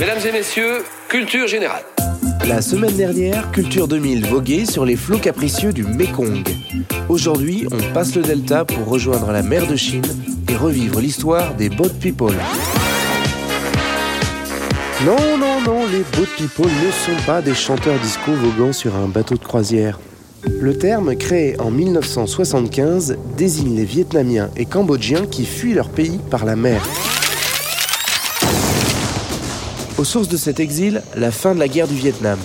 Mesdames et messieurs, culture générale. La semaine dernière, Culture 2000 voguait sur les flots capricieux du Mekong. Aujourd'hui, on passe le delta pour rejoindre la mer de Chine et revivre l'histoire des boat people. Non, non, non, les boat people ne sont pas des chanteurs disco voguant sur un bateau de croisière. Le terme, créé en 1975, désigne les Vietnamiens et Cambodgiens qui fuient leur pays par la mer. Aux sources de cet exil, la fin de la guerre du Vietnam.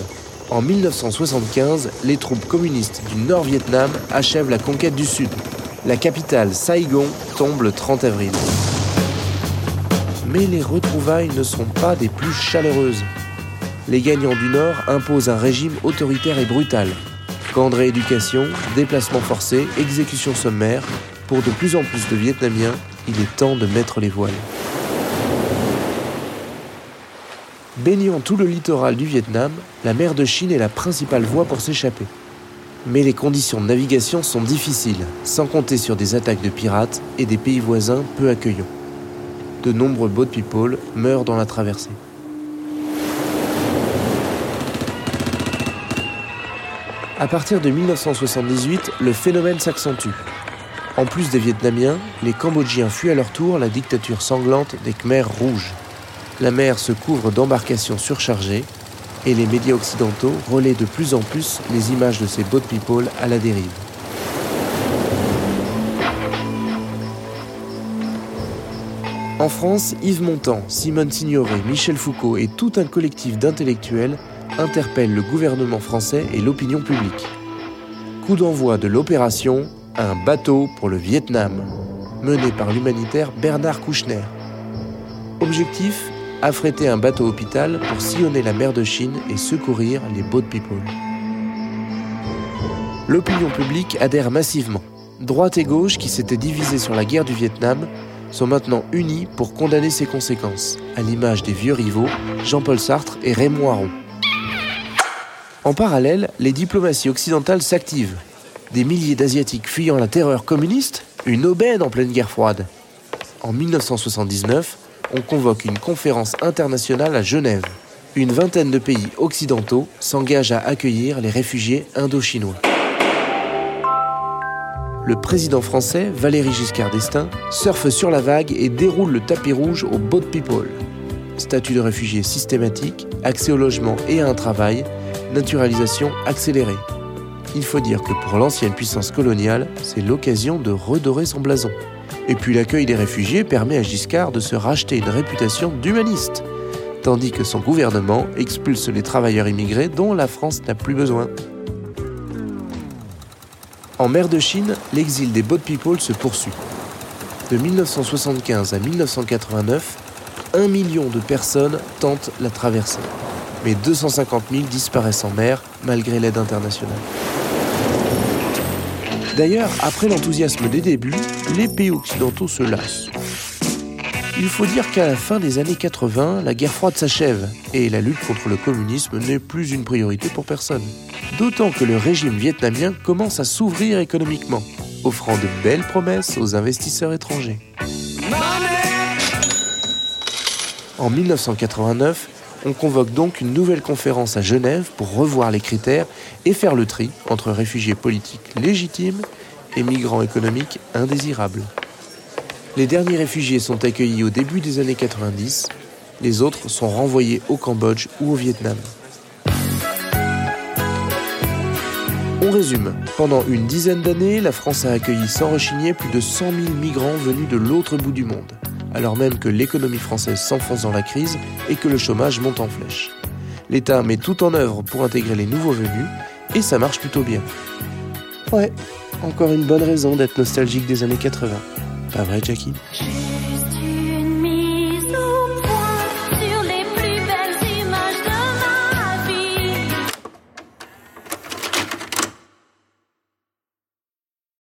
En 1975, les troupes communistes du Nord-Vietnam achèvent la conquête du Sud. La capitale, Saigon, tombe le 30 avril. Mais les retrouvailles ne sont pas des plus chaleureuses. Les gagnants du Nord imposent un régime autoritaire et brutal. Camps de rééducation, déplacements forcés, exécutions sommaires, pour de plus en plus de Vietnamiens, il est temps de mettre les voiles. Baignant tout le littoral du Vietnam, la mer de Chine est la principale voie pour s'échapper. Mais les conditions de navigation sont difficiles, sans compter sur des attaques de pirates et des pays voisins peu accueillants. De nombreux boat people meurent dans la traversée. À partir de 1978, le phénomène s'accentue. En plus des Vietnamiens, les Cambodgiens fuient à leur tour la dictature sanglante des Khmers rouges la mer se couvre d'embarcations surchargées et les médias occidentaux relaient de plus en plus les images de ces boat people à la dérive. En France, Yves Montand, Simone Signoret, Michel Foucault et tout un collectif d'intellectuels interpellent le gouvernement français et l'opinion publique. Coup d'envoi de l'opération Un bateau pour le Vietnam, menée par l'humanitaire Bernard Kouchner. Objectif? Affréter un bateau hôpital pour sillonner la mer de Chine et secourir les boat people. L'opinion publique adhère massivement. Droite et gauche, qui s'étaient divisées sur la guerre du Vietnam, sont maintenant unis pour condamner ses conséquences, à l'image des vieux rivaux Jean-Paul Sartre et Raymond Aron. En parallèle, les diplomaties occidentales s'activent. Des milliers d'Asiatiques fuyant la terreur communiste, une aubaine en pleine guerre froide. En 1979, on convoque une conférence internationale à Genève. Une vingtaine de pays occidentaux s'engagent à accueillir les réfugiés indo-chinois. Le président français, Valéry Giscard d'Estaing, surfe sur la vague et déroule le tapis rouge aux boat people. Statut de réfugié systématique, accès au logement et à un travail, naturalisation accélérée. Il faut dire que pour l'ancienne puissance coloniale, c'est l'occasion de redorer son blason. Et puis l'accueil des réfugiés permet à Giscard de se racheter une réputation d'humaniste, tandis que son gouvernement expulse les travailleurs immigrés dont la France n'a plus besoin. En mer de Chine, l'exil des boat people se poursuit. De 1975 à 1989, un million de personnes tentent la traversée, mais 250 000 disparaissent en mer malgré l'aide internationale. D'ailleurs, après l'enthousiasme des débuts, les pays occidentaux se lassent. Il faut dire qu'à la fin des années 80, la guerre froide s'achève et la lutte contre le communisme n'est plus une priorité pour personne. D'autant que le régime vietnamien commence à s'ouvrir économiquement, offrant de belles promesses aux investisseurs étrangers. En 1989, on convoque donc une nouvelle conférence à Genève pour revoir les critères et faire le tri entre réfugiés politiques légitimes et migrants économiques indésirables. Les derniers réfugiés sont accueillis au début des années 90, les autres sont renvoyés au Cambodge ou au Vietnam. On résume. Pendant une dizaine d'années, la France a accueilli sans rechigner plus de 100 000 migrants venus de l'autre bout du monde alors même que l'économie française s'enfonce dans la crise et que le chômage monte en flèche. L'État met tout en œuvre pour intégrer les nouveaux venus et ça marche plutôt bien. Ouais, encore une bonne raison d'être nostalgique des années 80. Pas vrai, Jackie?